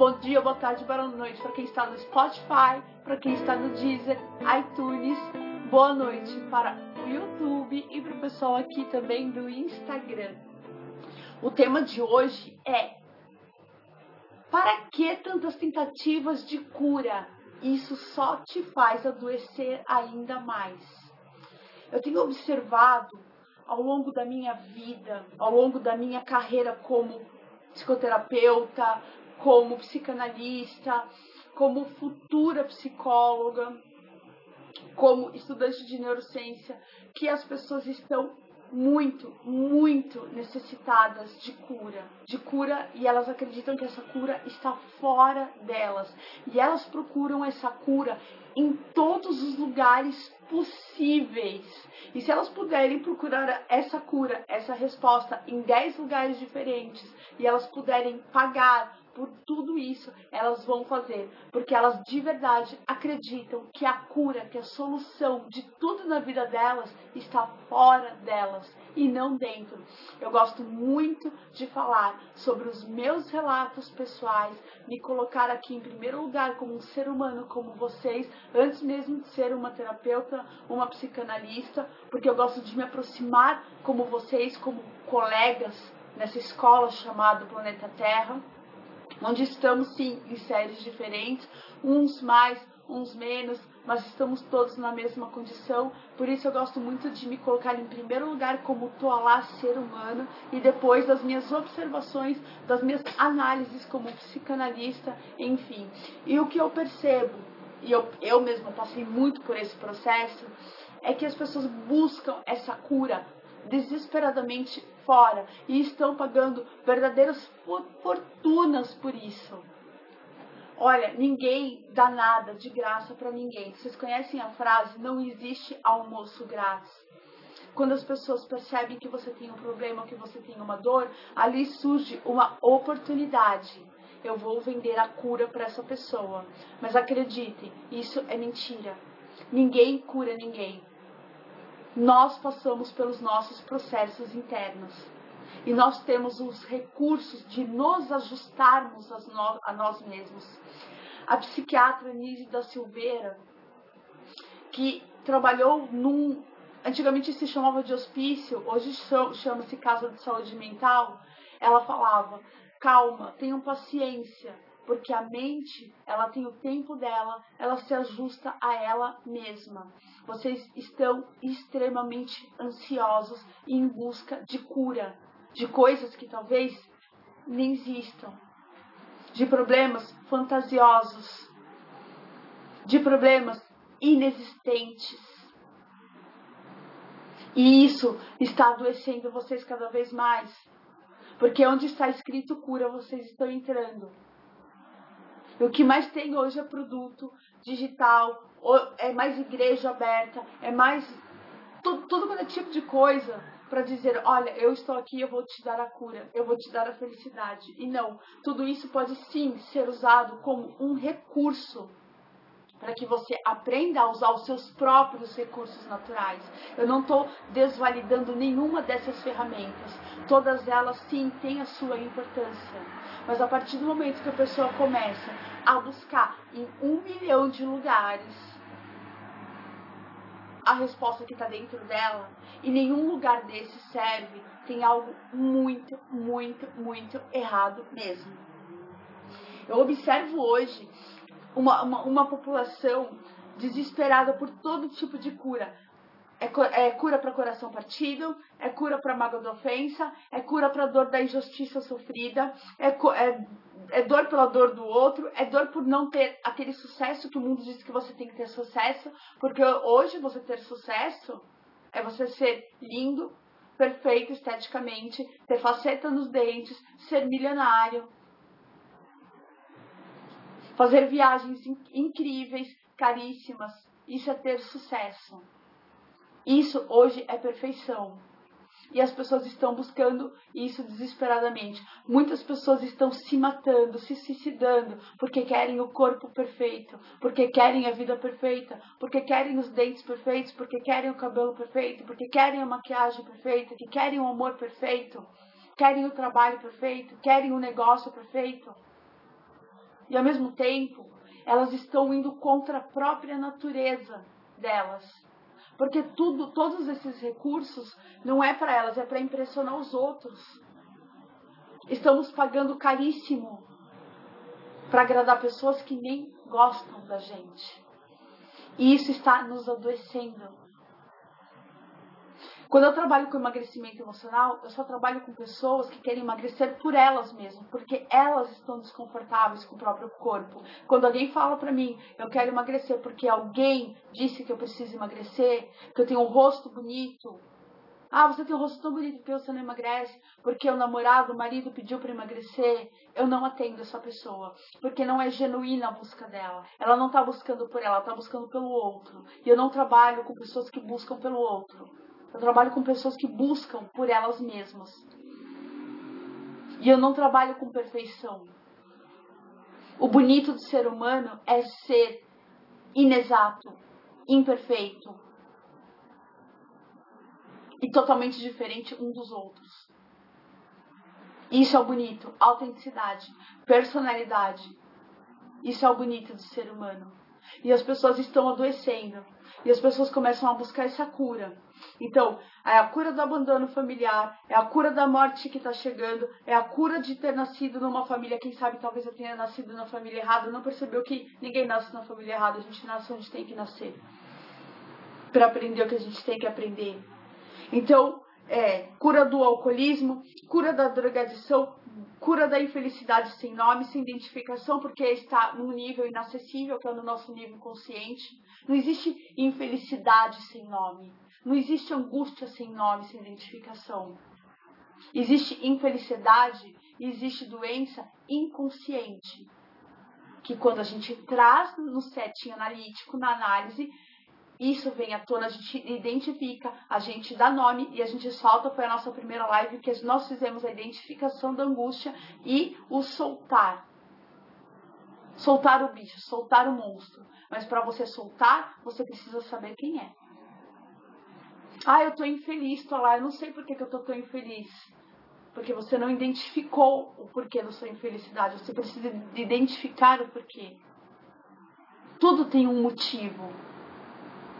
bom dia, boa tarde, boa noite para quem está no Spotify, para quem está no Deezer, iTunes, boa noite para o YouTube e para o pessoal aqui também do Instagram. O tema de hoje é para que tantas tentativas de cura? Isso só te faz adoecer ainda mais. Eu tenho observado ao longo da minha vida, ao longo da minha carreira como psicoterapeuta, como psicanalista, como futura psicóloga, como estudante de neurociência, que as pessoas estão muito, muito necessitadas de cura, de cura e elas acreditam que essa cura está fora delas e elas procuram essa cura em todos os lugares possíveis. E se elas puderem procurar essa cura, essa resposta em 10 lugares diferentes e elas puderem pagar por tudo isso elas vão fazer, porque elas de verdade acreditam que a cura, que a solução de tudo na vida delas está fora delas e não dentro. Eu gosto muito de falar sobre os meus relatos pessoais, me colocar aqui em primeiro lugar como um ser humano como vocês, antes mesmo de ser uma terapeuta, uma psicanalista, porque eu gosto de me aproximar como vocês, como colegas nessa escola chamada Planeta Terra onde estamos sim em séries diferentes, uns mais, uns menos, mas estamos todos na mesma condição. Por isso eu gosto muito de me colocar em primeiro lugar como lá ser humano e depois das minhas observações, das minhas análises como psicanalista, enfim. E o que eu percebo, e eu, eu mesma passei muito por esse processo, é que as pessoas buscam essa cura desesperadamente fora e estão pagando verdadeiras fortunas por isso. Olha, ninguém dá nada de graça para ninguém. Vocês conhecem a frase não existe almoço grátis? Quando as pessoas percebem que você tem um problema, que você tem uma dor, ali surge uma oportunidade. Eu vou vender a cura para essa pessoa. Mas acreditem, isso é mentira. Ninguém cura ninguém nós passamos pelos nossos processos internos. E nós temos os recursos de nos ajustarmos a nós mesmos. A psiquiatra Nise da Silveira, que trabalhou num. Antigamente se chamava de hospício, hoje chama-se casa de saúde mental. Ela falava: calma, tenham paciência, porque a mente, ela tem o tempo dela, ela se ajusta a ela mesma. Vocês estão extremamente ansiosos e em busca de cura, de coisas que talvez nem existam, de problemas fantasiosos, de problemas inexistentes. E isso está adoecendo vocês cada vez mais. Porque onde está escrito cura, vocês estão entrando. E o que mais tem hoje é produto digital, é mais igreja aberta, é mais todo, todo é tipo de coisa para dizer, olha, eu estou aqui, eu vou te dar a cura, eu vou te dar a felicidade. E não, tudo isso pode sim ser usado como um recurso para que você aprenda a usar os seus próprios recursos naturais. Eu não estou desvalidando nenhuma dessas ferramentas. Todas elas sim têm a sua importância. Mas a partir do momento que a pessoa começa a buscar em um milhão de lugares a resposta que está dentro dela e nenhum lugar desse serve, tem algo muito, muito, muito errado mesmo. Eu observo hoje uma, uma, uma população desesperada por todo tipo de cura. É, é cura para coração partido, é cura para mágoa da ofensa, é cura para dor da injustiça sofrida, é, é, é dor pela dor do outro, é dor por não ter aquele sucesso que o mundo diz que você tem que ter sucesso, porque hoje você ter sucesso é você ser lindo, perfeito esteticamente, ter faceta nos dentes, ser milionário, fazer viagens incríveis, caríssimas. Isso é ter sucesso. Isso hoje é perfeição. E as pessoas estão buscando isso desesperadamente. Muitas pessoas estão se matando, se suicidando, porque querem o corpo perfeito, porque querem a vida perfeita, porque querem os dentes perfeitos, porque querem o cabelo perfeito, porque querem a maquiagem perfeita, que querem o amor perfeito, querem o trabalho perfeito, querem o negócio perfeito. E ao mesmo tempo elas estão indo contra a própria natureza delas. Porque tudo, todos esses recursos não é para elas, é para impressionar os outros. Estamos pagando caríssimo para agradar pessoas que nem gostam da gente. E isso está nos adoecendo. Quando eu trabalho com emagrecimento emocional, eu só trabalho com pessoas que querem emagrecer por elas mesmas, porque elas estão desconfortáveis com o próprio corpo. Quando alguém fala para mim, eu quero emagrecer porque alguém disse que eu preciso emagrecer, que eu tenho um rosto bonito. Ah, você tem um rosto tão bonito porque você não emagrece, porque o namorado, o marido pediu para emagrecer. Eu não atendo essa pessoa, porque não é genuína a busca dela. Ela não está buscando por ela, ela está buscando pelo outro. E eu não trabalho com pessoas que buscam pelo outro. Eu trabalho com pessoas que buscam por elas mesmas. E eu não trabalho com perfeição. O bonito do ser humano é ser inexato, imperfeito e totalmente diferente um dos outros. Isso é o bonito, autenticidade, personalidade. Isso é o bonito do ser humano. E as pessoas estão adoecendo. E as pessoas começam a buscar essa cura. Então, é a cura do abandono familiar, é a cura da morte que está chegando, é a cura de ter nascido numa família, quem sabe talvez eu tenha nascido na família errada, não percebeu que ninguém nasce na família errada, a gente nasce onde tem que nascer. Para aprender o que a gente tem que aprender. Então, é, cura do alcoolismo, cura da drogadição, cura da infelicidade sem nome, sem identificação, porque está num nível inacessível, que é no nosso nível consciente. Não existe infelicidade sem nome. Não existe angústia sem nome, sem identificação. Existe infelicidade e existe doença inconsciente. Que quando a gente traz no setting analítico, na análise, isso vem à tona, a gente identifica, a gente dá nome e a gente solta. Foi a nossa primeira live que nós fizemos a identificação da angústia e o soltar. Soltar o bicho, soltar o monstro. Mas para você soltar, você precisa saber quem é. Ah, eu tô infeliz, tô lá, eu não sei por que, que eu tô tão infeliz. Porque você não identificou o porquê da sua infelicidade. Você precisa identificar o porquê. Tudo tem um motivo.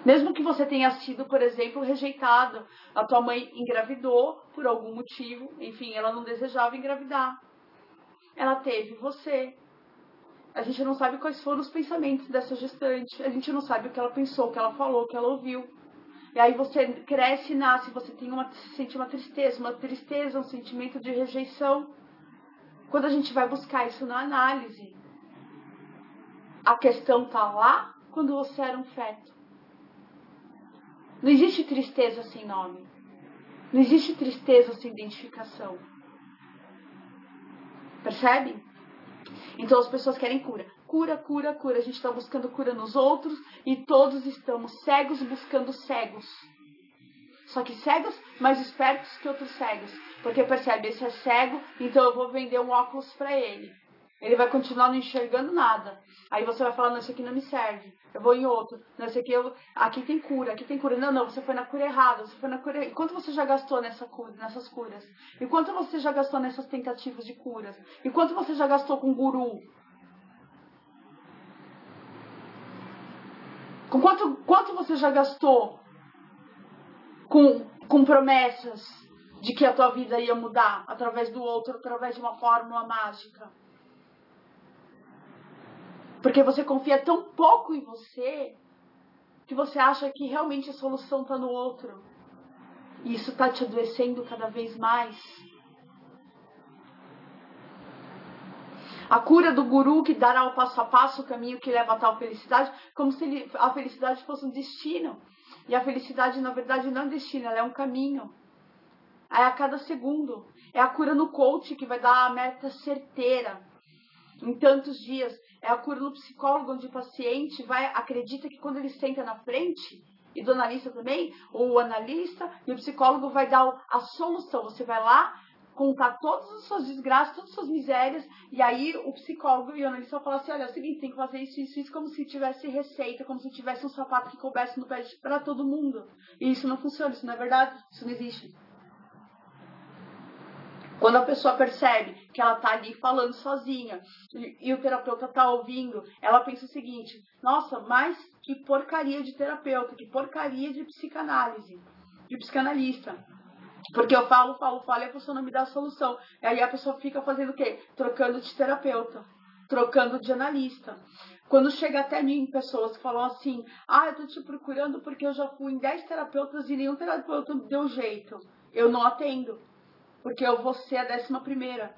Mesmo que você tenha sido, por exemplo, rejeitado, a tua mãe engravidou por algum motivo, enfim, ela não desejava engravidar. Ela teve você. A gente não sabe quais foram os pensamentos dessa gestante. A gente não sabe o que ela pensou, o que ela falou, o que ela ouviu. E aí você cresce e nasce, você tem uma, sente uma tristeza, uma tristeza, um sentimento de rejeição. Quando a gente vai buscar isso na análise, a questão está lá quando você era um feto. Não existe tristeza sem nome. Não existe tristeza sem identificação. Percebe? Então as pessoas querem cura cura, cura, cura. A gente está buscando cura nos outros e todos estamos cegos buscando cegos. Só que cegos mais espertos que outros cegos. Porque percebe, esse é cego, então eu vou vender um óculos para ele. Ele vai continuar não enxergando nada. Aí você vai falar, não, esse aqui não me serve. Eu vou em outro. Não, esse aqui, eu... aqui tem cura, aqui tem cura. Não, não, você foi na cura errada. Você foi na cura... E quanto você já gastou nessa cura, nessas curas? E quanto você já gastou nessas tentativas de curas? E quanto você já gastou com guru? Com quanto, quanto você já gastou com, com promessas de que a tua vida ia mudar através do outro, através de uma fórmula mágica? Porque você confia tão pouco em você que você acha que realmente a solução está no outro. E isso está te adoecendo cada vez mais. A cura do guru que dará o passo a passo o caminho que leva a tal felicidade, como se a felicidade fosse um destino. E a felicidade, na verdade, não é um destino, ela é um caminho. É a cada segundo. É a cura no coach que vai dar a meta certeira em tantos dias. É a cura no psicólogo, onde o paciente vai acredita que quando ele senta na frente, e do analista também, o analista e o psicólogo vai dar a solução. Você vai lá, contar todas as suas desgraças, todas as suas misérias, e aí o psicólogo e o analista vão falar assim, olha, é o seguinte, tem que fazer isso, isso, isso, como se tivesse receita, como se tivesse um sapato que coubesse no pé para todo mundo. E isso não funciona, isso não é verdade, isso não existe. Quando a pessoa percebe que ela tá ali falando sozinha e, e o terapeuta tá ouvindo, ela pensa o seguinte: nossa, mas que porcaria de terapeuta, que porcaria de psicanálise, de psicanalista. Porque eu falo, falo, falo e a pessoa não me dá a solução. E aí a pessoa fica fazendo o quê? Trocando de terapeuta, trocando de analista. Quando chega até mim pessoas que falam assim: Ah, eu tô te procurando porque eu já fui em 10 terapeutas e nenhum terapeuta me deu jeito. Eu não atendo. Porque eu vou ser a décima primeira.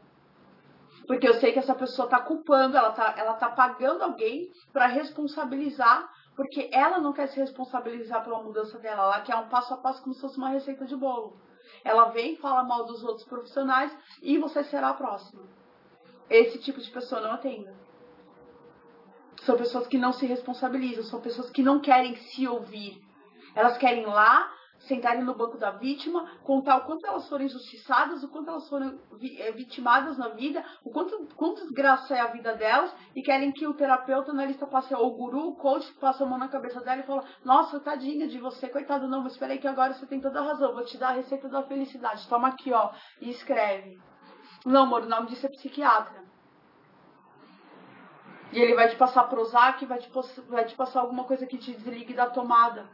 Porque eu sei que essa pessoa tá culpando, ela tá, ela tá pagando alguém para responsabilizar, porque ela não quer se responsabilizar pela mudança dela, ela quer um passo a passo como se fosse uma receita de bolo. Ela vem, fala mal dos outros profissionais e você será a próxima. Esse tipo de pessoa não atenda. São pessoas que não se responsabilizam, são pessoas que não querem se ouvir. Elas querem ir lá, sentarem no banco da vítima, contar o quanto elas foram injustiçadas, o quanto elas foram eh, vitimadas na vida, o quanto, quanto desgraça é a vida delas, e querem que o terapeuta na lista passe, ou o guru, o coach, passe a mão na cabeça dela e fala, nossa, tadinha de você, coitado, não, mas espera aí que agora você tem toda a razão, vou te dar a receita da felicidade, toma aqui, ó, e escreve. Não, amor, o nome disso é psiquiatra. E ele vai te passar Prozac, vai te, vai te passar alguma coisa que te desligue da tomada.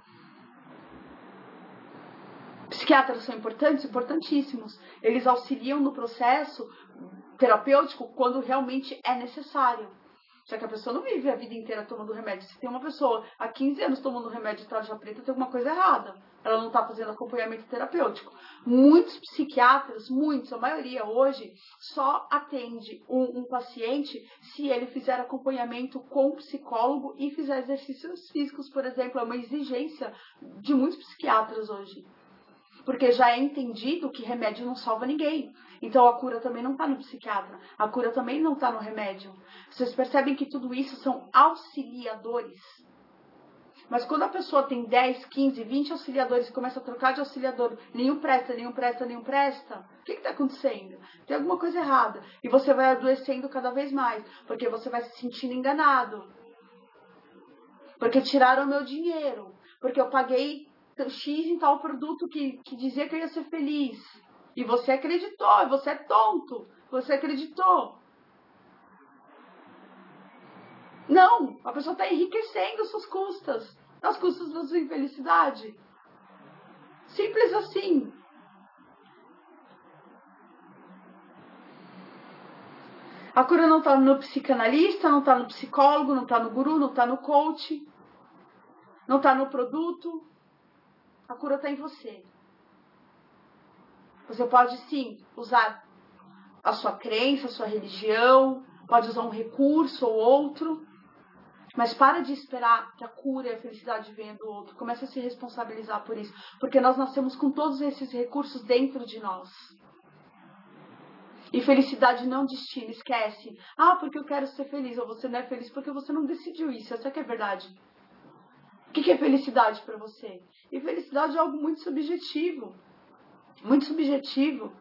Psiquiatras são importantes? Importantíssimos. Eles auxiliam no processo terapêutico quando realmente é necessário. Já que a pessoa não vive a vida inteira tomando remédio. Se tem uma pessoa há 15 anos tomando remédio de tarja preta, tem alguma coisa errada. Ela não está fazendo acompanhamento terapêutico. Muitos psiquiatras, muitos, a maioria hoje, só atende um, um paciente se ele fizer acompanhamento com psicólogo e fizer exercícios físicos, por exemplo. É uma exigência de muitos psiquiatras hoje porque já é entendido que remédio não salva ninguém. Então a cura também não está no psiquiatra, a cura também não está no remédio. Vocês percebem que tudo isso são auxiliadores. Mas quando a pessoa tem 10, 15, 20 auxiliadores e começa a trocar de auxiliador, nenhum presta, nenhum presta, nenhum presta, o que está acontecendo? Tem alguma coisa errada. E você vai adoecendo cada vez mais, porque você vai se sentindo enganado. Porque tiraram meu dinheiro, porque eu paguei X em tal produto que, que dizia que eu ia ser feliz. E você acreditou, você é tonto. Você acreditou. Não, a pessoa está enriquecendo suas custas, as custas da sua infelicidade. Simples assim. A cura não está no psicanalista, não está no psicólogo, não está no guru, não está no coach, não está no produto, a cura está em você. Você pode sim usar a sua crença, a sua religião, pode usar um recurso ou outro, mas para de esperar que a cura e a felicidade venham do outro. Comece a se responsabilizar por isso, porque nós nascemos com todos esses recursos dentro de nós. E felicidade não destino, esquece. Ah, porque eu quero ser feliz. Ou você não é feliz porque você não decidiu isso. Essa que é verdade. O que é felicidade para você? E felicidade é algo muito subjetivo. Muito subjetivo.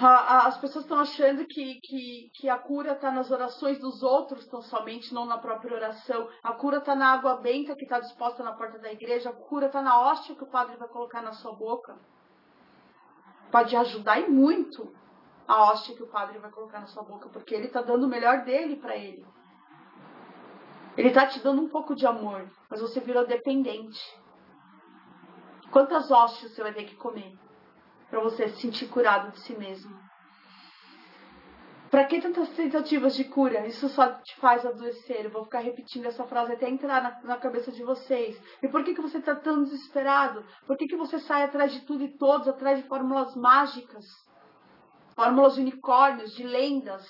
As pessoas estão achando que, que, que a cura está nas orações dos outros, tão somente, não na própria oração. A cura está na água benta que está disposta na porta da igreja. A cura está na hóstia que o padre vai colocar na sua boca. Pode ajudar e muito a hóstia que o padre vai colocar na sua boca, porque ele está dando o melhor dele para ele. Ele está te dando um pouco de amor, mas você virou dependente. Quantas hóstias você vai ter que comer para você se sentir curado de si mesmo? Para que tantas tentativas de cura? Isso só te faz adoecer. Eu vou ficar repetindo essa frase até entrar na, na cabeça de vocês. E por que, que você está tão desesperado? Por que, que você sai atrás de tudo e todos, atrás de fórmulas mágicas? Fórmulas de unicórnios, de lendas,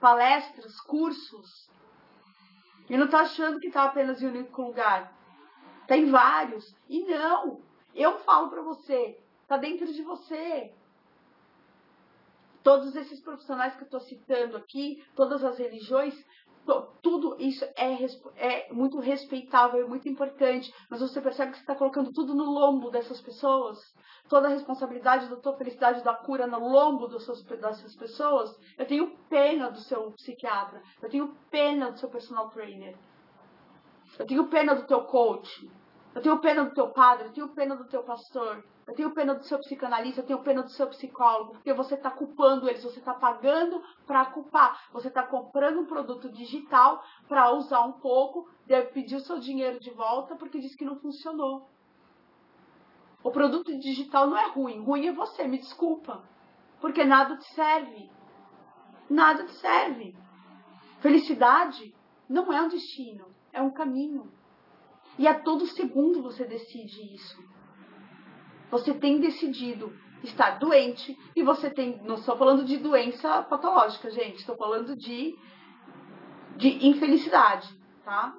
palestras, cursos. E não está achando que está apenas em um único lugar. Tem vários. E não. Eu falo para você, está dentro de você. Todos esses profissionais que eu estou citando aqui, todas as religiões, isso é, é muito respeitável, é muito importante, mas você percebe que você está colocando tudo no lombo dessas pessoas, toda a responsabilidade da tua felicidade, da cura no lombo dessas, dessas pessoas. Eu tenho pena do seu psiquiatra, eu tenho pena do seu personal trainer, eu tenho pena do teu coach, Eu tenho pena do teu padre, eu tenho pena do teu pastor, eu tenho pena do seu psicanalista, eu tenho pena do seu psicólogo, porque você está culpando eles, você está pagando para culpar, você está comprando um produto digital para usar um pouco, deve pedir o seu dinheiro de volta porque diz que não funcionou. O produto digital não é ruim, ruim é você, me desculpa, porque nada te serve. Nada te serve. Felicidade não é um destino, é um caminho. E a todo segundo você decide isso. Você tem decidido estar doente e você tem. Não estou falando de doença patológica, gente. Estou falando de, de infelicidade, tá?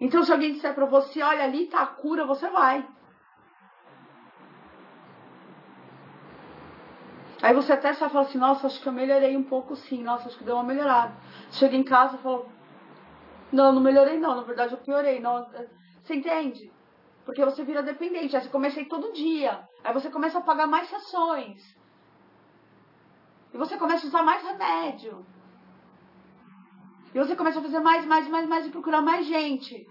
Então, se alguém disser para você, olha, ali está a cura, você vai. Aí você até só fala assim, nossa, acho que eu melhorei um pouco sim, nossa, acho que deu uma melhorada. Chega em casa e fala, não, não melhorei não, na verdade eu piorei. Não. Você entende? Porque você vira dependente. Aí você ir todo dia. Aí você começa a pagar mais sessões. E você começa a usar mais remédio. E você começa a fazer mais, mais, mais, mais e procurar mais gente.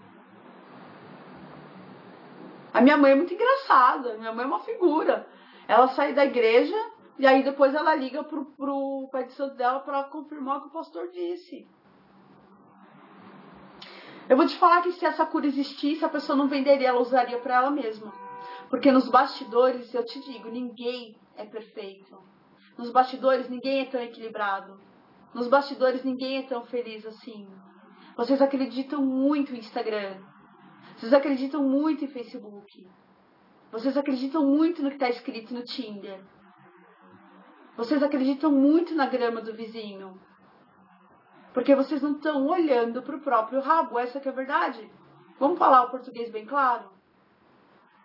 A minha mãe é muito engraçada. Minha mãe é uma figura. Ela sai da igreja e aí depois ela liga pro, pro pai de santo dela para confirmar o que o pastor disse. Eu vou te falar que se essa cura existisse, a pessoa não venderia, ela usaria para ela mesma. Porque nos bastidores, eu te digo, ninguém é perfeito. Nos bastidores, ninguém é tão equilibrado. Nos bastidores, ninguém é tão feliz assim. Vocês acreditam muito em Instagram. Vocês acreditam muito em Facebook. Vocês acreditam muito no que está escrito no Tinder. Vocês acreditam muito na grama do vizinho. Porque vocês não estão olhando para o próprio rabo, essa que é a verdade. Vamos falar o português bem claro?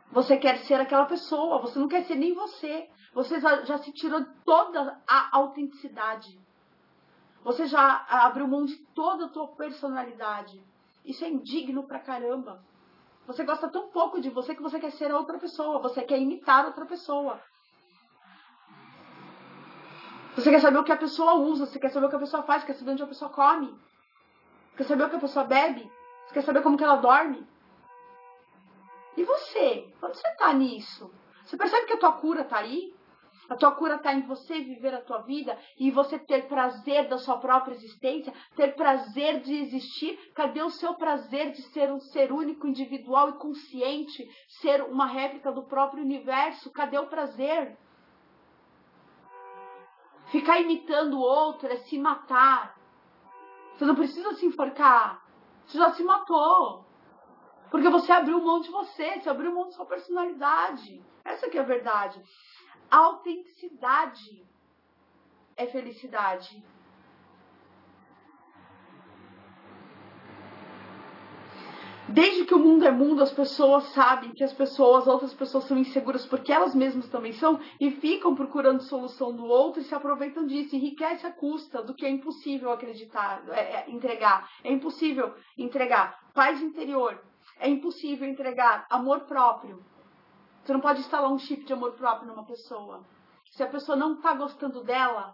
Você quer ser aquela pessoa, você não quer ser nem você. Você já, se tirou toda a autenticidade. Você já abriu mão de toda a tua personalidade. Isso é indigno pra caramba. Você gosta tão pouco de você que você quer ser outra pessoa, você quer imitar outra pessoa. Você quer saber o que a pessoa usa, você quer saber o que a pessoa faz, quer saber onde a pessoa come. Quer saber o que a pessoa bebe? Você quer saber como que ela dorme? E você? Quando você tá nisso? Você percebe que a tua cura tá aí? A tua cura está em você viver a tua vida e você ter prazer da sua própria existência, ter prazer de existir. Cadê o seu prazer de ser um ser único, individual e consciente, ser uma réplica do próprio universo? Cadê o prazer? Ficar imitando o outro é se matar. Você não precisa se enforcar. Você já se matou. Porque você abriu mão de você, você abriu mão de sua personalidade. Essa que é a verdade. A autenticidade é felicidade. Desde que o mundo é mundo, as pessoas sabem que as pessoas, outras pessoas são inseguras porque elas mesmas também são e ficam procurando solução do outro e se aproveitam disso. Enriquece a custa do que é impossível acreditar, é, é, entregar. É impossível entregar paz interior. É impossível entregar amor próprio. Você não pode instalar um chip de amor próprio numa pessoa. Se a pessoa não está gostando dela,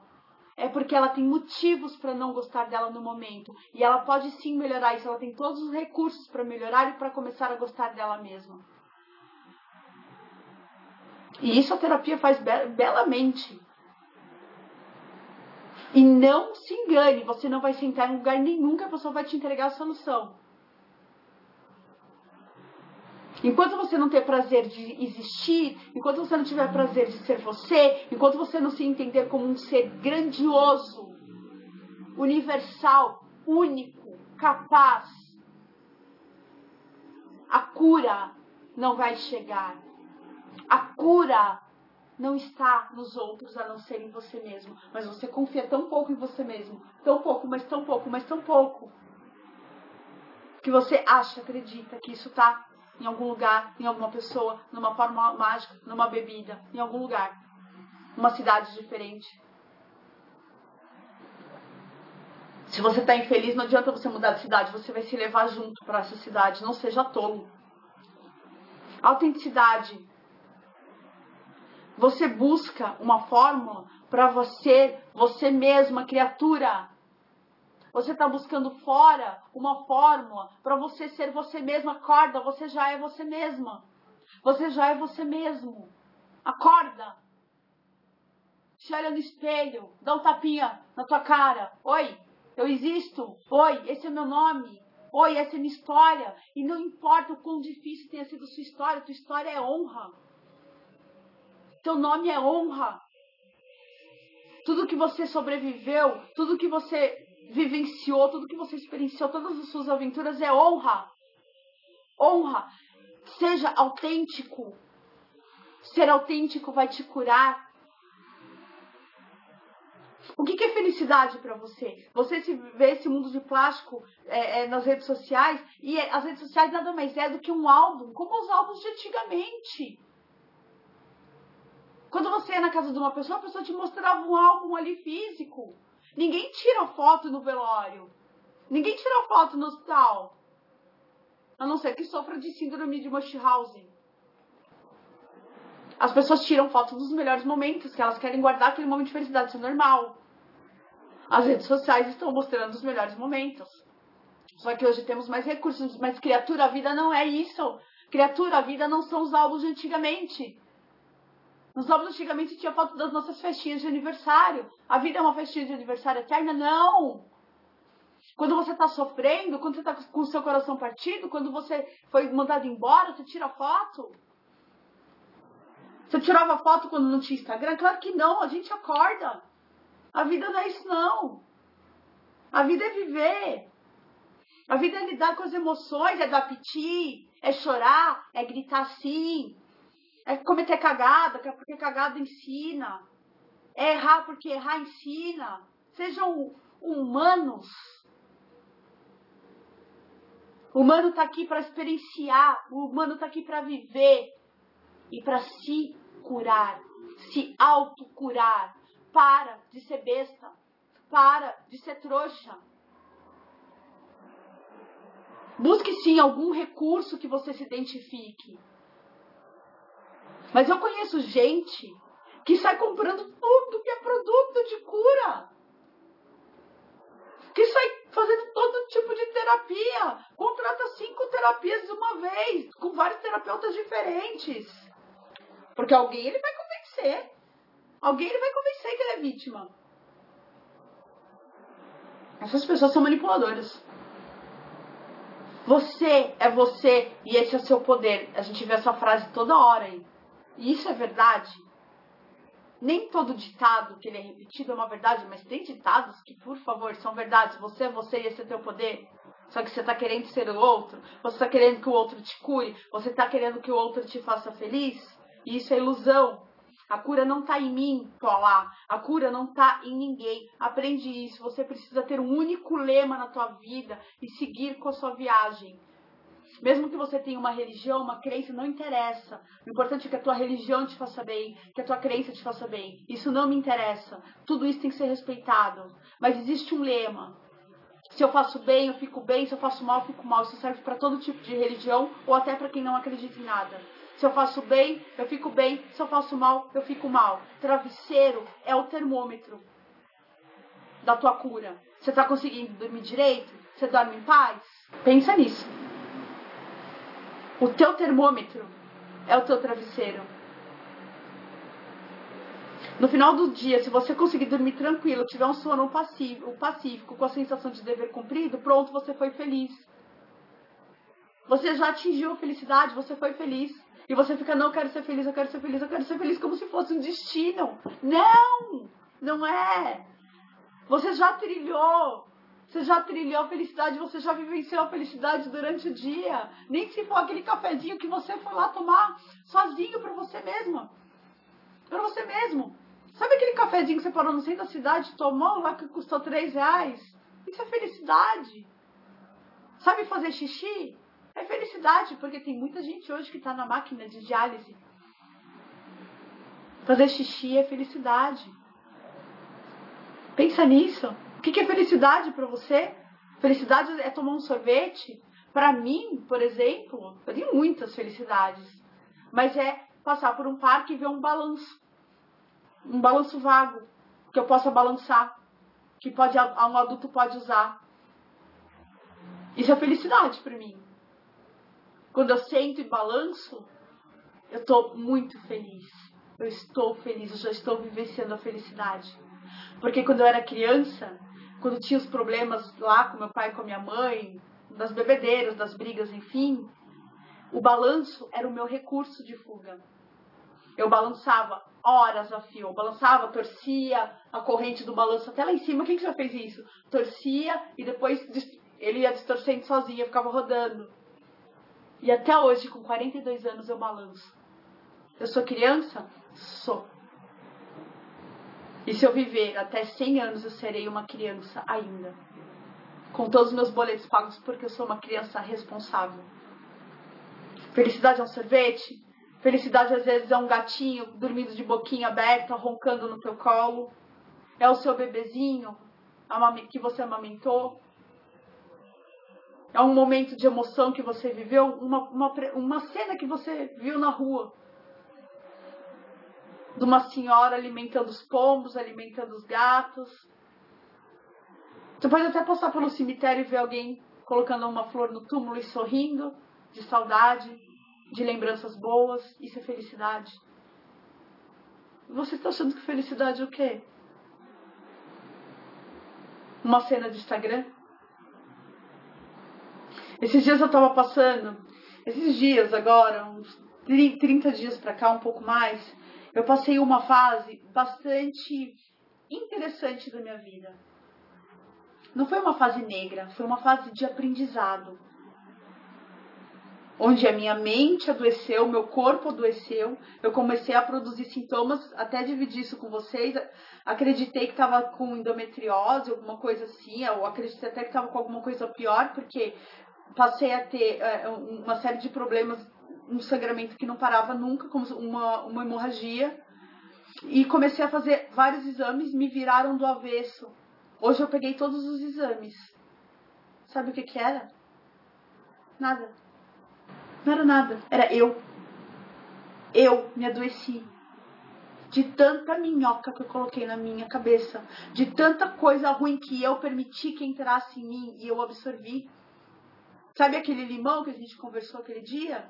é porque ela tem motivos para não gostar dela no momento. E ela pode sim melhorar isso, ela tem todos os recursos para melhorar e para começar a gostar dela mesma. E isso a terapia faz be belamente. E não se engane, você não vai sentar em lugar nenhum que a pessoa vai te entregar a solução. Enquanto você não ter prazer de existir, enquanto você não tiver prazer de ser você, enquanto você não se entender como um ser grandioso, universal, único, capaz, a cura não vai chegar. A cura não está nos outros a não ser em você mesmo. Mas você confia tão pouco em você mesmo, tão pouco, mas tão pouco, mas tão pouco, que você acha, acredita que isso está em algum lugar, em alguma pessoa, numa forma mágica, numa bebida, em algum lugar, numa cidade diferente. Se você está infeliz, não adianta você mudar de cidade, você vai se levar junto para essa cidade. Não seja tolo. Autenticidade. Você busca uma fórmula para você, você mesma, criatura. Você está buscando fora uma fórmula para você ser você mesma. Acorda, você já é você mesma. Você já é você mesmo. Acorda. Se olha no espelho, dá um tapinha na tua cara. Oi, eu existo. Oi, esse é meu nome. Oi, essa é minha história. E não importa o quão difícil tenha sido sua história, tua história é honra. Teu nome é honra. Tudo que você sobreviveu, tudo que você vivenciou, tudo que você experienciou, todas as suas aventuras é honra. Honra. Seja autêntico. Ser autêntico vai te curar. O que, é felicidade para você? Você se vê esse mundo de plástico é, é, nas redes sociais e é, as redes sociais nada mais é do que um álbum, como os álbuns de antigamente. Quando você ia na casa de uma pessoa, a pessoa te mostrava um álbum ali físico. Ninguém tira foto no velório. Ninguém tira foto no hospital. A não ser que sofra de síndrome de Munchausen. As pessoas tiram foto dos melhores momentos, que elas querem guardar aquele momento de felicidade, isso é normal. As redes sociais estão mostrando os melhores momentos. Só que hoje temos mais recursos, mas criatura, a vida não é isso. Criatura, a vida não são os álbuns de antigamente. Nos álbuns antigamente tinha foto das nossas festinhas de aniversário. A vida é uma festinha de aniversário eterna? Não! Quando você está sofrendo, quando você está com o seu coração partido, quando você foi mandado embora, você tira foto. Você tirava foto quando não tinha Instagram? Claro que não, a gente acorda. A vida não é isso, não. A vida é viver. A vida é lidar com as emoções, é dar piti, é chorar, é gritar sim, é cometer cagada, porque cagada ensina. É errar porque errar ensina. Sejam humanos. O humano está aqui para experienciar. O humano está aqui para viver e para se curar, se autocurar. Para de ser besta. Para de ser trouxa. Busque sim algum recurso que você se identifique. Mas eu conheço gente que sai comprando tudo que é produto de cura. Que sai fazendo todo tipo de terapia. Contrata cinco terapias de uma vez, com vários terapeutas diferentes. Porque alguém ele vai convencer. Alguém ele vai convencer que ele é vítima. Essas pessoas são manipuladoras. Você é você e esse é o seu poder. A gente vê essa frase toda hora aí. E isso é verdade. Nem todo ditado que ele é repetido é uma verdade, mas tem ditados que, por favor, são verdades. Você é você e esse é teu poder. Só que você está querendo ser o outro, você está querendo que o outro te cure, você está querendo que o outro te faça feliz. E isso é ilusão. A cura não está em mim, lá. A cura não está em ninguém. Aprende isso. Você precisa ter um único lema na tua vida e seguir com a sua viagem. Mesmo que você tenha uma religião, uma crença, não interessa. O importante é que a tua religião te faça bem, que a tua crença te faça bem. Isso não me interessa. Tudo isso tem que ser respeitado. Mas existe um lema. Se eu faço bem, eu fico bem. Se eu faço mal, eu fico mal. Isso serve para todo tipo de religião ou até para quem não acredita em nada. Se eu faço bem, eu fico bem. Se eu faço mal, eu fico mal. Travesseiro é o termômetro da tua cura. Você está conseguindo dormir direito? Você dorme em paz? Pensa nisso. O teu termômetro é o teu travesseiro. No final do dia, se você conseguir dormir tranquilo, tiver um sono pacífico, pacífico com a sensação de dever cumprido, pronto, você foi feliz. Você já atingiu a felicidade, você foi feliz. E você fica, não, eu quero ser feliz, eu quero ser feliz, eu quero ser feliz, como se fosse um destino. Não! Não é! Você já trilhou você já trilhou a felicidade, você já vivenciou a felicidade durante o dia. Nem se for aquele cafezinho que você foi lá tomar sozinho para você mesma. Para você mesmo. Sabe aquele cafezinho que você parou no centro da cidade tomou lá que custou 3 reais? Isso é felicidade. Sabe fazer xixi? É felicidade, porque tem muita gente hoje que está na máquina de diálise. Fazer xixi é felicidade. Pensa nisso. O que é felicidade para você? Felicidade é tomar um sorvete? Para mim, por exemplo, eu tenho muitas felicidades, mas é passar por um parque e ver um balanço, um balanço vago que eu possa balançar, que pode um adulto pode usar. Isso é felicidade para mim. Quando eu sento e balanço, eu estou muito feliz. Eu estou feliz, eu já estou vivenciando a felicidade. Porque quando eu era criança, quando tinha os problemas lá com meu pai e com a minha mãe, das bebedeiras, das brigas, enfim, o balanço era o meu recurso de fuga. Eu balançava horas a fio, eu balançava, torcia a corrente do balanço até lá em cima. Quem que já fez isso? Torcia e depois ele ia distorcendo sozinho, eu ficava rodando. E até hoje, com 42 anos, eu balanço. Eu sou criança? Sou. E se eu viver até 100 anos, eu serei uma criança ainda. Com todos os meus boletos pagos, porque eu sou uma criança responsável. Felicidade é um sorvete. Felicidade às vezes é um gatinho dormindo de boquinha aberta, roncando no teu colo. É o seu bebezinho que você amamentou. É um momento de emoção que você viveu, uma, uma, uma cena que você viu na rua. De uma senhora alimentando os pombos, alimentando os gatos. Você pode até passar pelo cemitério e ver alguém colocando uma flor no túmulo e sorrindo de saudade de lembranças boas, isso é felicidade. Você está achando que felicidade é o quê? Uma cena de Instagram? Esses dias eu estava passando, esses dias agora, uns 30 dias para cá, um pouco mais, eu passei uma fase bastante interessante da minha vida. Não foi uma fase negra, foi uma fase de aprendizado onde a minha mente adoeceu, meu corpo adoeceu, eu comecei a produzir sintomas, até dividir isso com vocês. Acreditei que estava com endometriose, alguma coisa assim, eu acreditei até que estava com alguma coisa pior, porque passei a ter é, uma série de problemas, um sangramento que não parava nunca, como uma, uma hemorragia. E comecei a fazer vários exames, me viraram do avesso. Hoje eu peguei todos os exames. Sabe o que que era? Nada. Não era nada, era eu. Eu me adoeci. De tanta minhoca que eu coloquei na minha cabeça, de tanta coisa ruim que eu permiti que entrasse em mim e eu absorvi. Sabe aquele limão que a gente conversou aquele dia?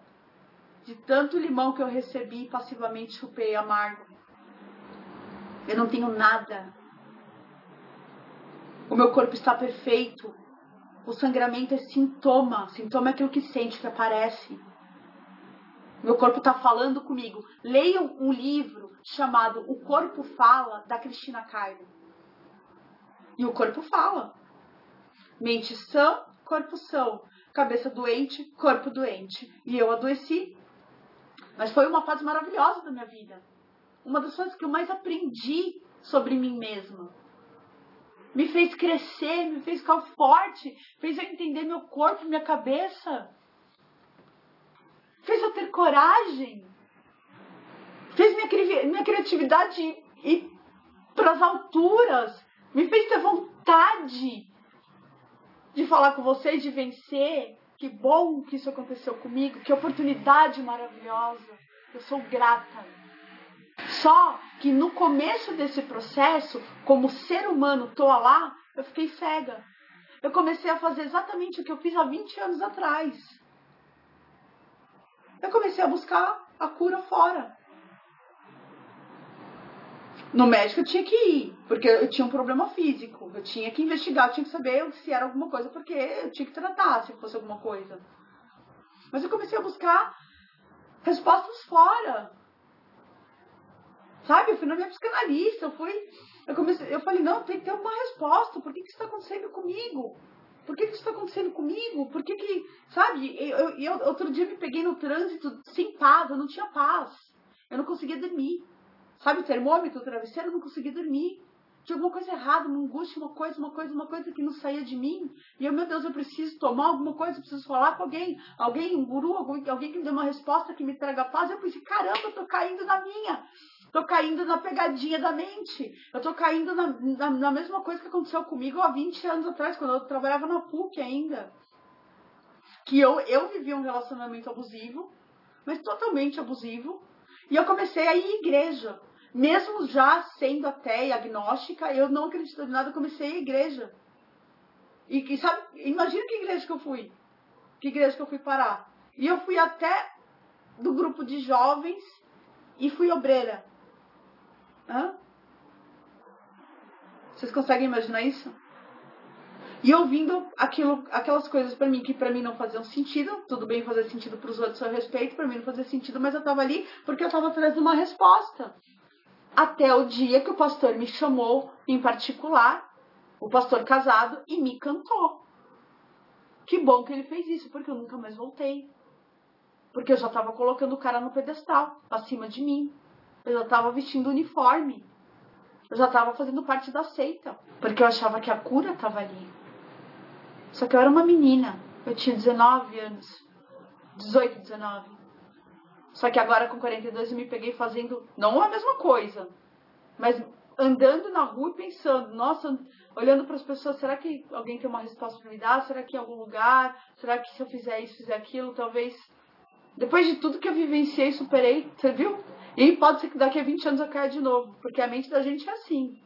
De tanto limão que eu recebi, passivamente chupei amargo. Eu não tenho nada. O meu corpo está perfeito. O sangramento é sintoma. Sintoma é aquilo que sente, que aparece. Meu corpo está falando comigo. Leiam um livro chamado O Corpo Fala, da Cristina Cairo. E o corpo fala. Mente sã, corpo são. Cabeça doente, corpo doente. E eu adoeci. Mas foi uma fase maravilhosa da minha vida. Uma das coisas que eu mais aprendi sobre mim mesma me fez crescer, me fez ficar forte, fez eu entender meu corpo, minha cabeça, fez eu ter coragem, fez minha, minha criatividade ir para as alturas, me fez ter vontade de falar com vocês, de vencer. Que bom que isso aconteceu comigo, que oportunidade maravilhosa. Eu sou grata. Só que no começo desse processo, como ser humano toa lá, eu fiquei cega. Eu comecei a fazer exatamente o que eu fiz há 20 anos atrás. Eu comecei a buscar a cura fora. No médico eu tinha que ir, porque eu tinha um problema físico. Eu tinha que investigar, eu tinha que saber se era alguma coisa, porque eu tinha que tratar se fosse alguma coisa. Mas eu comecei a buscar respostas fora. Sabe? Eu fui na minha psicanalista, eu fui. Eu, comecei, eu falei, não, tem que ter uma resposta. Por que, que isso está acontecendo comigo? Por que, que isso está acontecendo comigo? Por que que. Sabe? Eu, eu, outro dia me peguei no trânsito sem paz, eu não tinha paz. Eu não conseguia dormir. Sabe o termômetro, o travesseiro, eu não conseguia dormir. Tinha alguma coisa errada, uma angústia, uma coisa, uma coisa, uma coisa que não saía de mim. E eu, meu Deus, eu preciso tomar alguma coisa, eu preciso falar com alguém. Alguém, um guru, alguém, alguém que me dê uma resposta que me traga paz. Eu pensei, caramba, eu tô caindo na minha. Tô caindo na pegadinha da mente. Eu tô caindo na, na, na, mesma coisa que aconteceu comigo há 20 anos atrás, quando eu trabalhava na PUC ainda. Que eu, eu vivia um relacionamento abusivo, mas totalmente abusivo. E eu comecei a ir à igreja. Mesmo já sendo até agnóstica, eu não acreditando em nada, comecei a igreja. E, e sabe, imagina que igreja que eu fui. Que igreja que eu fui parar. E eu fui até do grupo de jovens e fui obreira. Hã? Vocês conseguem imaginar isso? E ouvindo aquilo, aquelas coisas para mim que para mim não faziam sentido, tudo bem fazer sentido para os outros a respeito, para mim não fazia sentido, mas eu estava ali porque eu estava atrás de uma resposta. Até o dia que o pastor me chamou em particular, o pastor casado, e me cantou. Que bom que ele fez isso, porque eu nunca mais voltei. Porque eu já estava colocando o cara no pedestal, acima de mim. Eu já estava vestindo uniforme. Eu já estava fazendo parte da seita. Porque eu achava que a cura estava ali. Só que eu era uma menina. Eu tinha 19 anos. 18, 19. Só que agora com 42 eu me peguei fazendo não a mesma coisa, mas andando na rua e pensando, nossa, olhando para as pessoas, será que alguém tem uma resposta para me dar? Será que em algum lugar? Será que se eu fizer isso, fizer aquilo, talvez depois de tudo que eu vivenciei, superei, você viu? E pode ser que daqui a 20 anos eu caia de novo, porque a mente da gente é assim.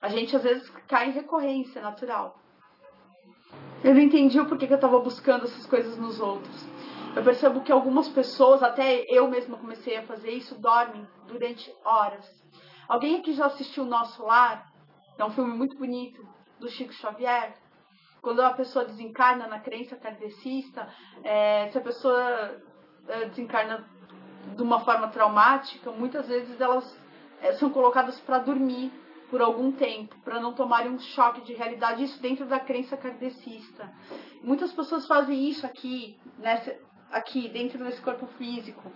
A gente às vezes cai em recorrência natural. Eu não entendi o porquê que eu estava buscando essas coisas nos outros. Eu percebo que algumas pessoas, até eu mesma comecei a fazer isso, dormem durante horas. Alguém aqui já assistiu Nosso Lar? É um filme muito bonito, do Chico Xavier. Quando a pessoa desencarna na crença kardecista, é, se a pessoa é, desencarna de uma forma traumática, muitas vezes elas é, são colocadas para dormir por algum tempo, para não tomarem um choque de realidade, isso dentro da crença kardecista. Muitas pessoas fazem isso aqui, nessa, aqui dentro desse corpo físico.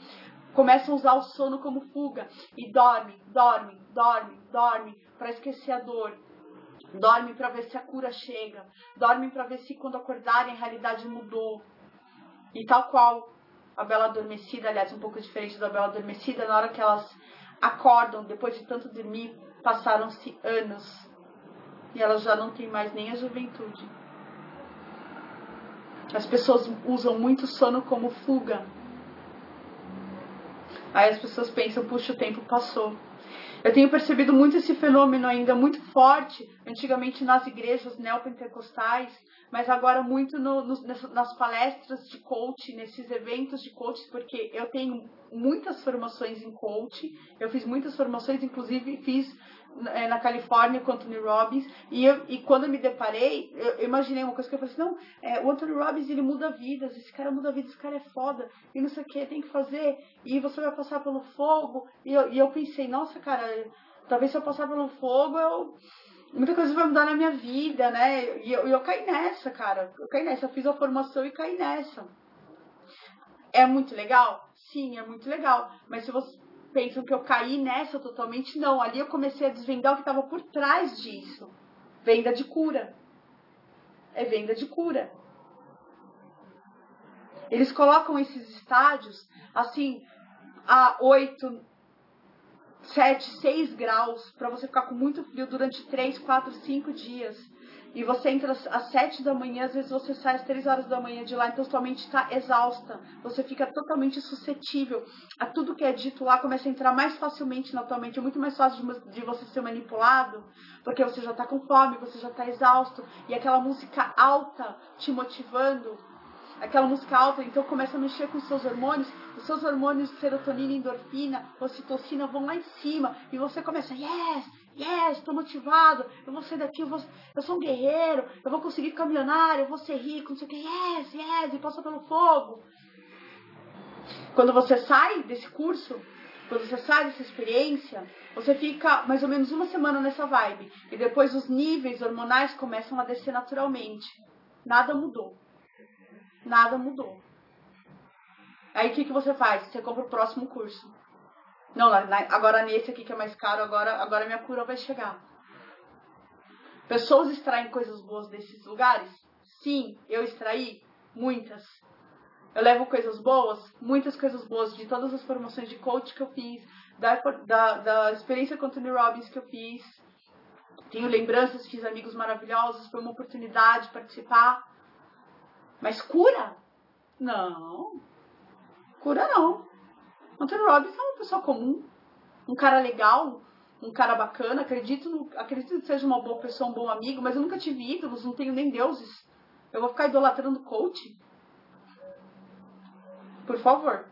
Começam a usar o sono como fuga e dorme, dorme, dorme, dorme para esquecer a dor. Dorme para ver se a cura chega. Dorme para ver se quando acordarem a realidade mudou. E tal qual a Bela Adormecida, aliás, um pouco diferente da Bela Adormecida, na hora que elas acordam, depois de tanto dormir, passaram-se anos e elas já não têm mais nem a juventude. As pessoas usam muito sono como fuga. Aí as pessoas pensam, puxa, o tempo passou. Eu tenho percebido muito esse fenômeno ainda muito forte, antigamente nas igrejas neopentecostais, mas agora muito no, no, nas palestras de coach, nesses eventos de coach, porque eu tenho muitas formações em coach, eu fiz muitas formações, inclusive fiz é, na Califórnia com o Anthony Robbins, e, eu, e quando eu me deparei, eu, eu, imaginei uma coisa que eu falei assim, não, é, o Anthony Robbins ele muda vidas, esse cara muda vidas, esse cara é foda, e não sei o que, tem que fazer, e você vai passar pelo fogo, e eu, e eu pensei, nossa cara, talvez se eu passar pelo fogo, eu muita coisa vai mudar na minha vida, né? E eu, eu caí nessa, cara. Eu caí nessa, eu fiz a formação e caí nessa. É muito legal? Sim, é muito legal. Mas se você pensam que eu caí nessa totalmente, não. Ali eu comecei a desvendar o que estava por trás disso. Venda de cura. É venda de cura. Eles colocam esses estádios assim a 8, 7, 6 graus para você ficar com muito frio durante 3, 4, 5 dias. E você entra às sete da manhã, às vezes você sai às três horas da manhã de lá, então sua mente está exausta, você fica totalmente suscetível a tudo que é dito lá, começa a entrar mais facilmente na tua mente, é muito mais fácil de você ser manipulado, porque você já está com fome, você já está exausto, e aquela música alta te motivando, aquela música alta, então começa a mexer com os seus hormônios, os seus hormônios de serotonina, endorfina, ocitocina vão lá em cima, e você começa, yes, Yes, estou motivado. Eu vou sair daqui, eu, vou, eu sou um guerreiro. Eu vou conseguir milionário, eu vou ser rico, não sei o que. Yes, yes, e passa pelo fogo. Quando você sai desse curso, quando você sai dessa experiência, você fica mais ou menos uma semana nessa vibe. E depois os níveis hormonais começam a descer naturalmente. Nada mudou. Nada mudou. Aí o que, que você faz? Você compra o próximo curso. Não, agora nesse aqui que é mais caro, agora, agora minha cura vai chegar. Pessoas extraem coisas boas desses lugares? Sim, eu extraí muitas. Eu levo coisas boas, muitas coisas boas de todas as formações de coach que eu fiz, da, da, da experiência com Tony Robbins que eu fiz. Tenho lembranças, fiz amigos maravilhosos, foi uma oportunidade participar. Mas cura? Não. Cura não. Anthony Robbins é uma pessoa comum, um cara legal, um cara bacana, acredito, acredito que seja uma boa pessoa, um bom amigo, mas eu nunca tive ídolos, não tenho nem deuses. Eu vou ficar idolatrando coach? Por favor.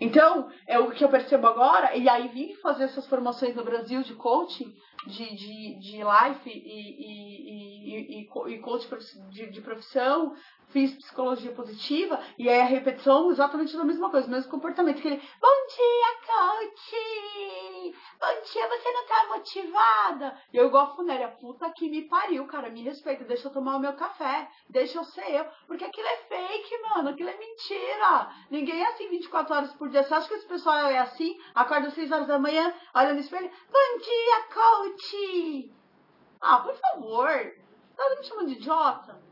Então, é o que eu percebo agora, e aí vim fazer essas formações no Brasil de coaching, de, de, de life e, e, e, e coach de, de profissão, fiz psicologia positiva, e aí a repetição exatamente da mesma coisa, mesmo comportamento. Que ele, bom dia, coach! Bom dia, você não tá motivada? E eu igual a funéria, puta que me pariu, cara, me respeita, deixa eu tomar o meu café, deixa eu ser eu, porque aquilo é fake, mano, aquilo é mentira. Ninguém é assim 24 horas por dia. Você acha que esse pessoal é assim? Acorda às 6 horas da manhã, olha no espelho, bom dia, coach! Ah, por favor, tá me chamando de idiota?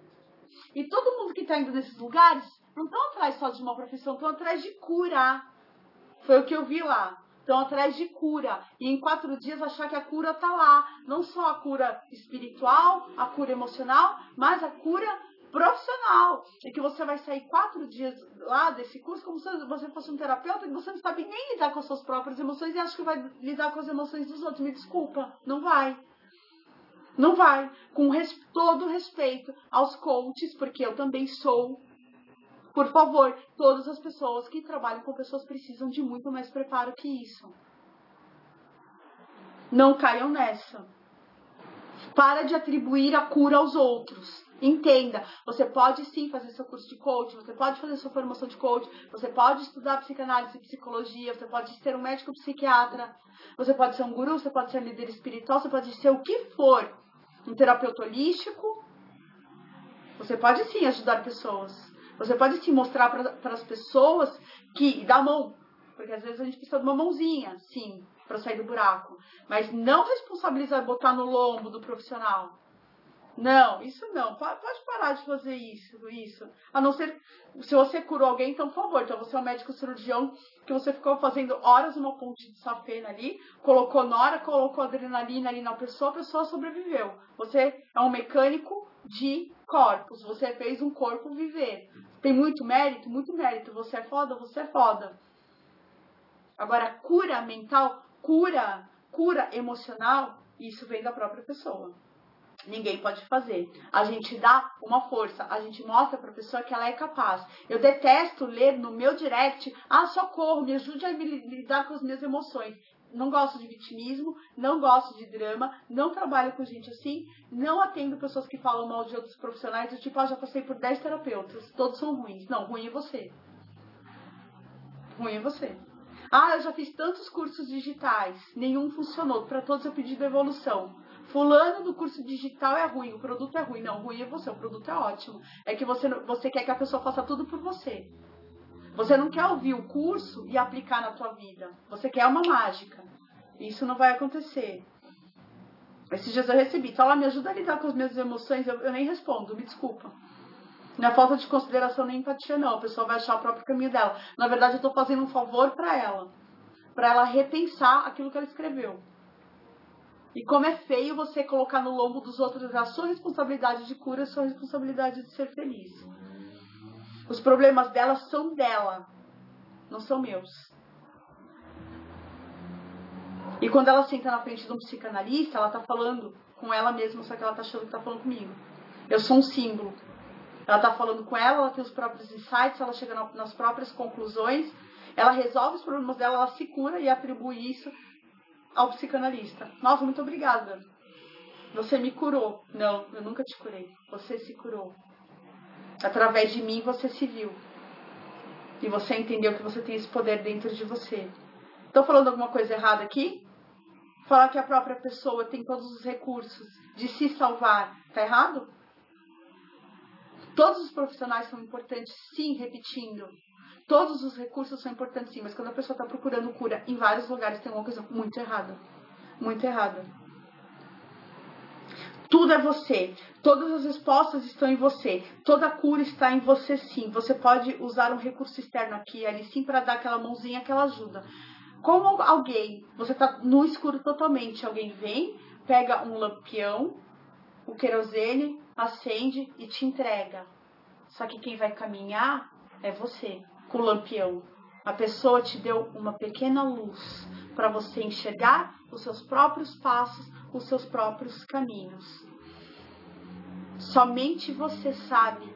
E todo mundo que está indo nesses lugares não estão atrás só de uma profissão, estão atrás de cura. Foi o que eu vi lá. Estão atrás de cura. E em quatro dias achar que a cura está lá. Não só a cura espiritual, a cura emocional, mas a cura profissional. E que você vai sair quatro dias lá desse curso como se você fosse um terapeuta e você não sabe nem lidar com as suas próprias emoções e acha que vai lidar com as emoções dos outros. Me desculpa, não vai. Não vai. Com res todo respeito aos coaches, porque eu também sou. Por favor, todas as pessoas que trabalham com pessoas precisam de muito mais preparo que isso. Não caiam nessa. Para de atribuir a cura aos outros. Entenda, você pode sim fazer seu curso de coach, você pode fazer sua formação de coach, você pode estudar psicanálise e psicologia, você pode ser um médico psiquiatra, você pode ser um guru, você pode ser um líder espiritual, você pode ser o que for um terapeuta holístico. Você pode sim ajudar pessoas. Você pode sim mostrar para as pessoas que dá a mão. Porque às vezes a gente precisa de uma mãozinha, sim, para sair do buraco. Mas não responsabilizar, botar no lombo do profissional. Não, isso não. Pode parar de fazer isso, isso. A não ser se você curou alguém, então por favor, então você é um médico cirurgião que você ficou fazendo horas uma ponte de safena ali, colocou nora, colocou adrenalina ali na pessoa, a pessoa sobreviveu. Você é um mecânico de corpos, você fez um corpo viver. Tem muito mérito, muito mérito. Você é foda, você é foda. Agora, cura mental, cura, cura emocional, isso vem da própria pessoa. Ninguém pode fazer. A gente dá uma força, a gente mostra para a pessoa que ela é capaz. Eu detesto ler no meu direct, ah, socorro, me ajude a lidar com as minhas emoções. Não gosto de vitimismo, não gosto de drama, não trabalho com gente assim, não atendo pessoas que falam mal de outros profissionais, do tipo, ah, já passei por 10 terapeutas, todos são ruins. Não, ruim é você. Ruim é você. Ah, eu já fiz tantos cursos digitais, nenhum funcionou, para todos eu pedi devolução. Fulano do curso digital é ruim, o produto é ruim. Não, ruim é você, o produto é ótimo. É que você, você quer que a pessoa faça tudo por você. Você não quer ouvir o curso e aplicar na tua vida. Você quer uma mágica. Isso não vai acontecer. Esses dias eu recebi, fala, me ajuda a lidar com as minhas emoções, eu, eu nem respondo, me desculpa. Não é falta de consideração nem empatia, não. A pessoa vai achar o próprio caminho dela. Na verdade, eu estou fazendo um favor para ela. Para ela repensar aquilo que ela escreveu. E como é feio você colocar no lombo dos outros a sua responsabilidade de cura, a sua responsabilidade de ser feliz. Os problemas dela são dela, não são meus. E quando ela senta na frente de um psicanalista, ela tá falando com ela mesma, só que ela tá achando que tá falando comigo. Eu sou um símbolo. Ela tá falando com ela, ela tem os próprios insights, ela chega nas próprias conclusões, ela resolve os problemas dela, ela se cura e atribui isso ao psicanalista. Nossa, muito obrigada. Você me curou. Não, eu nunca te curei. Você se curou. Através de mim você se viu. E você entendeu que você tem esse poder dentro de você. Estou falando alguma coisa errada aqui? Falar que a própria pessoa tem todos os recursos de se salvar, tá errado? Todos os profissionais são importantes, sim, repetindo. Todos os recursos são importantes sim, mas quando a pessoa está procurando cura em vários lugares, tem uma coisa muito errada. Muito errada. Tudo é você. Todas as respostas estão em você. Toda a cura está em você sim. Você pode usar um recurso externo aqui e ali sim para dar aquela mãozinha, aquela ajuda. Como alguém, você está no escuro totalmente, alguém vem, pega um lampião, o querosene, acende e te entrega. Só que quem vai caminhar é você com o lampião. A pessoa te deu uma pequena luz para você enxergar os seus próprios passos, os seus próprios caminhos. Somente você sabe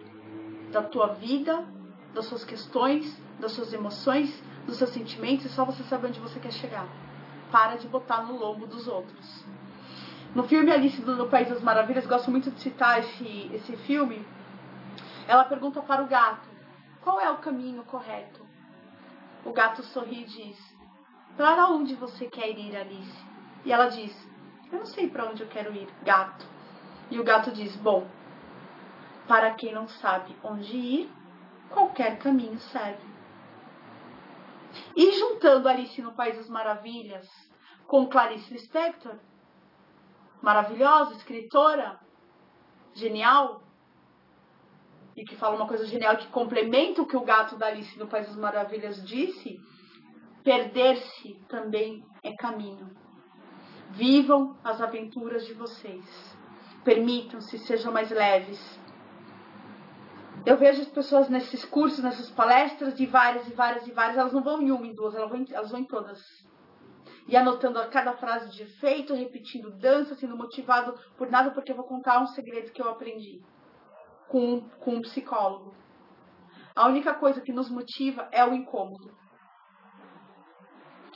da tua vida, das suas questões, das suas emoções, dos seus sentimentos, e só você sabe onde você quer chegar. Para de botar no lombo dos outros. No filme Alice no País das Maravilhas, gosto muito de citar esse, esse filme. Ela pergunta para o gato: qual é o caminho correto? O gato sorri e diz: Para onde você quer ir, Alice? E ela diz: Eu não sei para onde eu quero ir, gato. E o gato diz: Bom, para quem não sabe onde ir, qualquer caminho serve. E juntando Alice no País das Maravilhas com Clarice Lispector, maravilhosa, escritora, genial, e que fala uma coisa genial que complementa o que o gato da Alice no País das Maravilhas disse, perder-se também é caminho. Vivam as aventuras de vocês. Permitam-se, sejam mais leves. Eu vejo as pessoas nesses cursos, nessas palestras, de várias e várias e várias, elas não vão em uma, em duas, elas vão em, elas vão em todas e anotando a cada frase de efeito, repetindo dança, sendo motivado por nada, porque eu vou contar um segredo que eu aprendi com, com um psicólogo. A única coisa que nos motiva é o incômodo.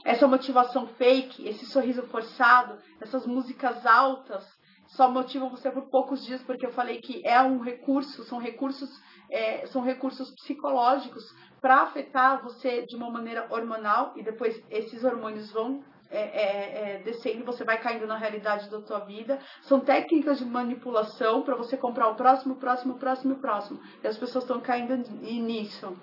Essa motivação fake, esse sorriso forçado, essas músicas altas, só motivam você por poucos dias, porque eu falei que é um recurso, são recursos, é, são recursos psicológicos para afetar você de uma maneira hormonal e depois esses hormônios vão é, é, é, descendo, você vai caindo na realidade da tua vida. São técnicas de manipulação para você comprar o próximo, próximo, próximo, próximo. E as pessoas estão caindo nisso.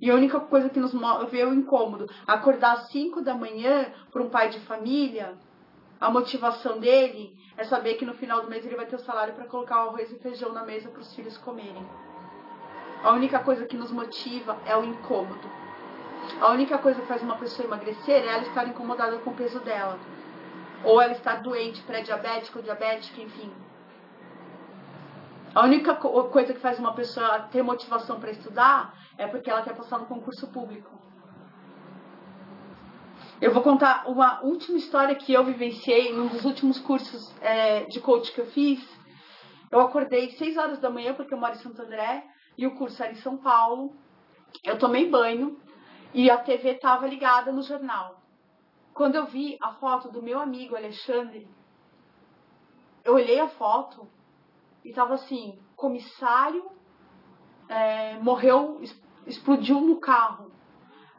E a única coisa que nos move é o incômodo. Acordar às 5 da manhã para um pai de família, a motivação dele é saber que no final do mês ele vai ter o salário para colocar o arroz e feijão na mesa para os filhos comerem. A única coisa que nos motiva é o incômodo. A única coisa que faz uma pessoa emagrecer é ela estar incomodada com o peso dela. Ou ela estar doente, pré-diabética ou diabética, enfim. A única coisa que faz uma pessoa ter motivação para estudar é porque ela quer passar no concurso público. Eu vou contar uma última história que eu vivenciei num dos últimos cursos é, de coach que eu fiz. Eu acordei 6 horas da manhã, porque eu moro em Santo André, e o curso era em São Paulo. Eu tomei banho, e a TV estava ligada no jornal. Quando eu vi a foto do meu amigo Alexandre, eu olhei a foto e estava assim: comissário é, morreu, explodiu no carro.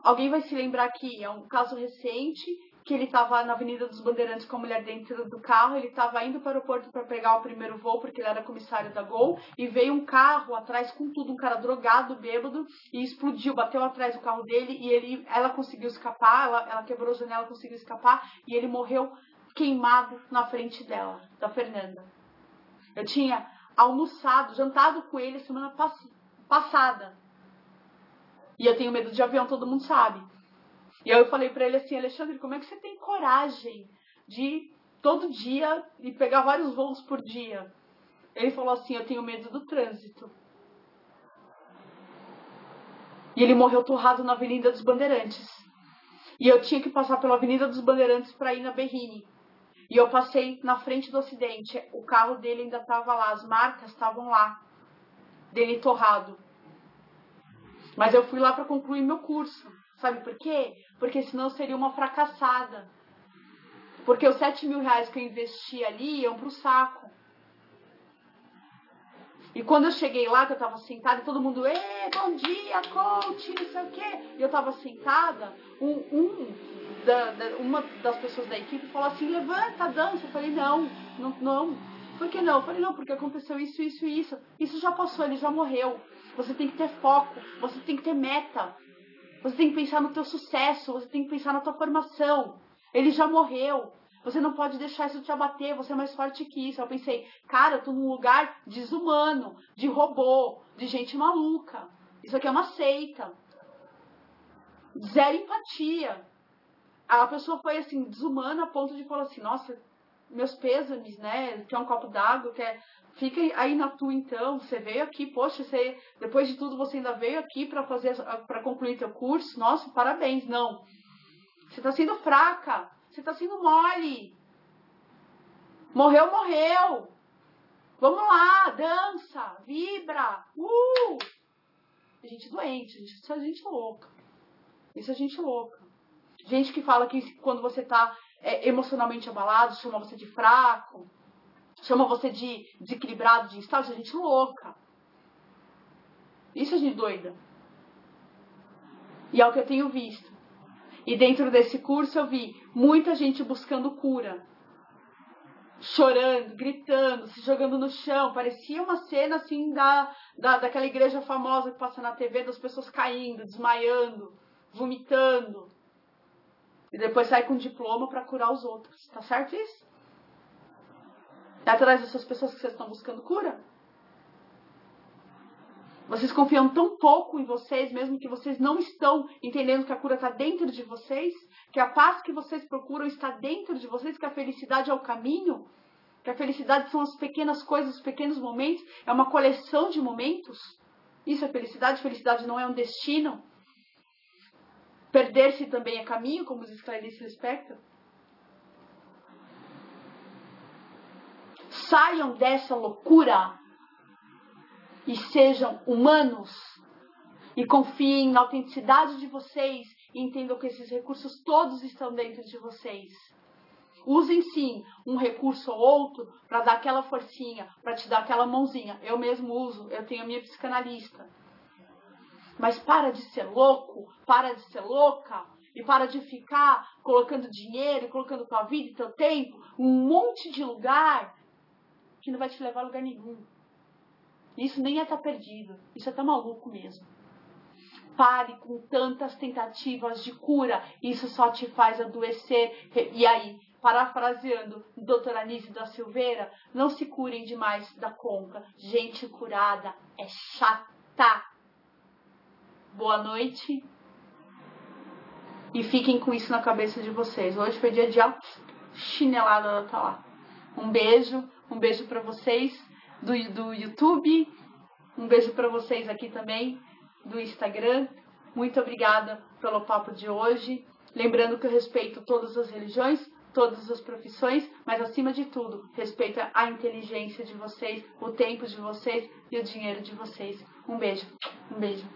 Alguém vai se lembrar que é um caso recente que ele estava na Avenida dos Bandeirantes com a mulher dentro do carro, ele estava indo para o aeroporto para pegar o primeiro voo, porque ele era comissário da Gol, e veio um carro atrás com tudo, um cara drogado, bêbado, e explodiu, bateu atrás do carro dele, e ele, ela conseguiu escapar, ela, ela quebrou a janela, conseguiu escapar, e ele morreu queimado na frente dela, da Fernanda. Eu tinha almoçado, jantado com ele semana pass passada. E eu tenho medo de avião, todo mundo sabe. E aí eu falei para ele assim, Alexandre, como é que você tem coragem de todo dia e pegar vários voos por dia? Ele falou assim, eu tenho medo do trânsito. E ele morreu torrado na Avenida dos Bandeirantes. E eu tinha que passar pela Avenida dos Bandeirantes para ir na Berrine. E eu passei na frente do acidente. O carro dele ainda estava lá, as marcas estavam lá, dele torrado. Mas eu fui lá para concluir meu curso. Sabe por quê? Porque senão seria uma fracassada. Porque os 7 mil reais que eu investi ali iam pro saco. E quando eu cheguei lá, que eu tava sentada, e todo mundo, Ê, bom dia, coach, não sei o quê. E eu tava sentada, um, um da, da, uma das pessoas da equipe falou assim, levanta, dança. Eu falei, não, não, não. Por que não? Eu falei, não, porque aconteceu isso, isso e isso. Isso já passou, ele já morreu. Você tem que ter foco, você tem que ter meta. Você tem que pensar no teu sucesso, você tem que pensar na tua formação. Ele já morreu. Você não pode deixar isso te abater, você é mais forte que isso. Eu pensei, cara, eu tô num lugar desumano, de robô, de gente maluca. Isso aqui é uma seita. Zero empatia. A pessoa foi assim, desumana a ponto de falar assim, nossa, meus pêsames, né? Quer um copo d'água, quer Fica aí na tua então. Você veio aqui, poxa, você, depois de tudo você ainda veio aqui para fazer para concluir teu curso. Nossa, parabéns. Não. Você está sendo fraca. Você está sendo mole. Morreu, morreu. Vamos lá, dança, vibra. Uh! A gente doente, isso é gente louca. Isso é gente louca. Gente que fala que quando você está é, emocionalmente abalado, chama você de fraco chama você de desequilibrado, de instável, gente louca. Isso é gente doida. E é o que eu tenho visto. E dentro desse curso eu vi muita gente buscando cura. Chorando, gritando, se jogando no chão. Parecia uma cena assim da, da, daquela igreja famosa que passa na TV das pessoas caindo, desmaiando, vomitando. E depois sai com diploma para curar os outros. Tá certo isso? É atrás dessas pessoas que vocês estão buscando cura? Vocês confiam tão pouco em vocês, mesmo que vocês não estão entendendo que a cura está dentro de vocês, que a paz que vocês procuram está dentro de vocês, que a felicidade é o caminho, que a felicidade são as pequenas coisas, os pequenos momentos, é uma coleção de momentos. Isso é felicidade, felicidade não é um destino. Perder-se também é caminho, como diz Clarice Lispector. Saiam dessa loucura e sejam humanos e confiem na autenticidade de vocês e entendam que esses recursos todos estão dentro de vocês. Usem sim um recurso ou outro para dar aquela forcinha, para te dar aquela mãozinha. Eu mesmo uso, eu tenho a minha psicanalista. Mas para de ser louco, para de ser louca e para de ficar colocando dinheiro, colocando tua vida e teu tempo, um monte de lugar que não vai te levar a lugar nenhum. Isso nem é estar tá perdido, isso é estar tá maluco mesmo. Pare com tantas tentativas de cura, isso só te faz adoecer. E aí, parafraseando doutora Anise da Silveira, não se curem demais da conta. Gente curada é chata. Boa noite. E fiquem com isso na cabeça de vocês. Hoje foi dia de chinelada da Talá. Um beijo. Um beijo para vocês do, do YouTube. Um beijo para vocês aqui também do Instagram. Muito obrigada pelo papo de hoje. Lembrando que eu respeito todas as religiões, todas as profissões, mas acima de tudo, respeito a inteligência de vocês, o tempo de vocês e o dinheiro de vocês. Um beijo. Um beijo.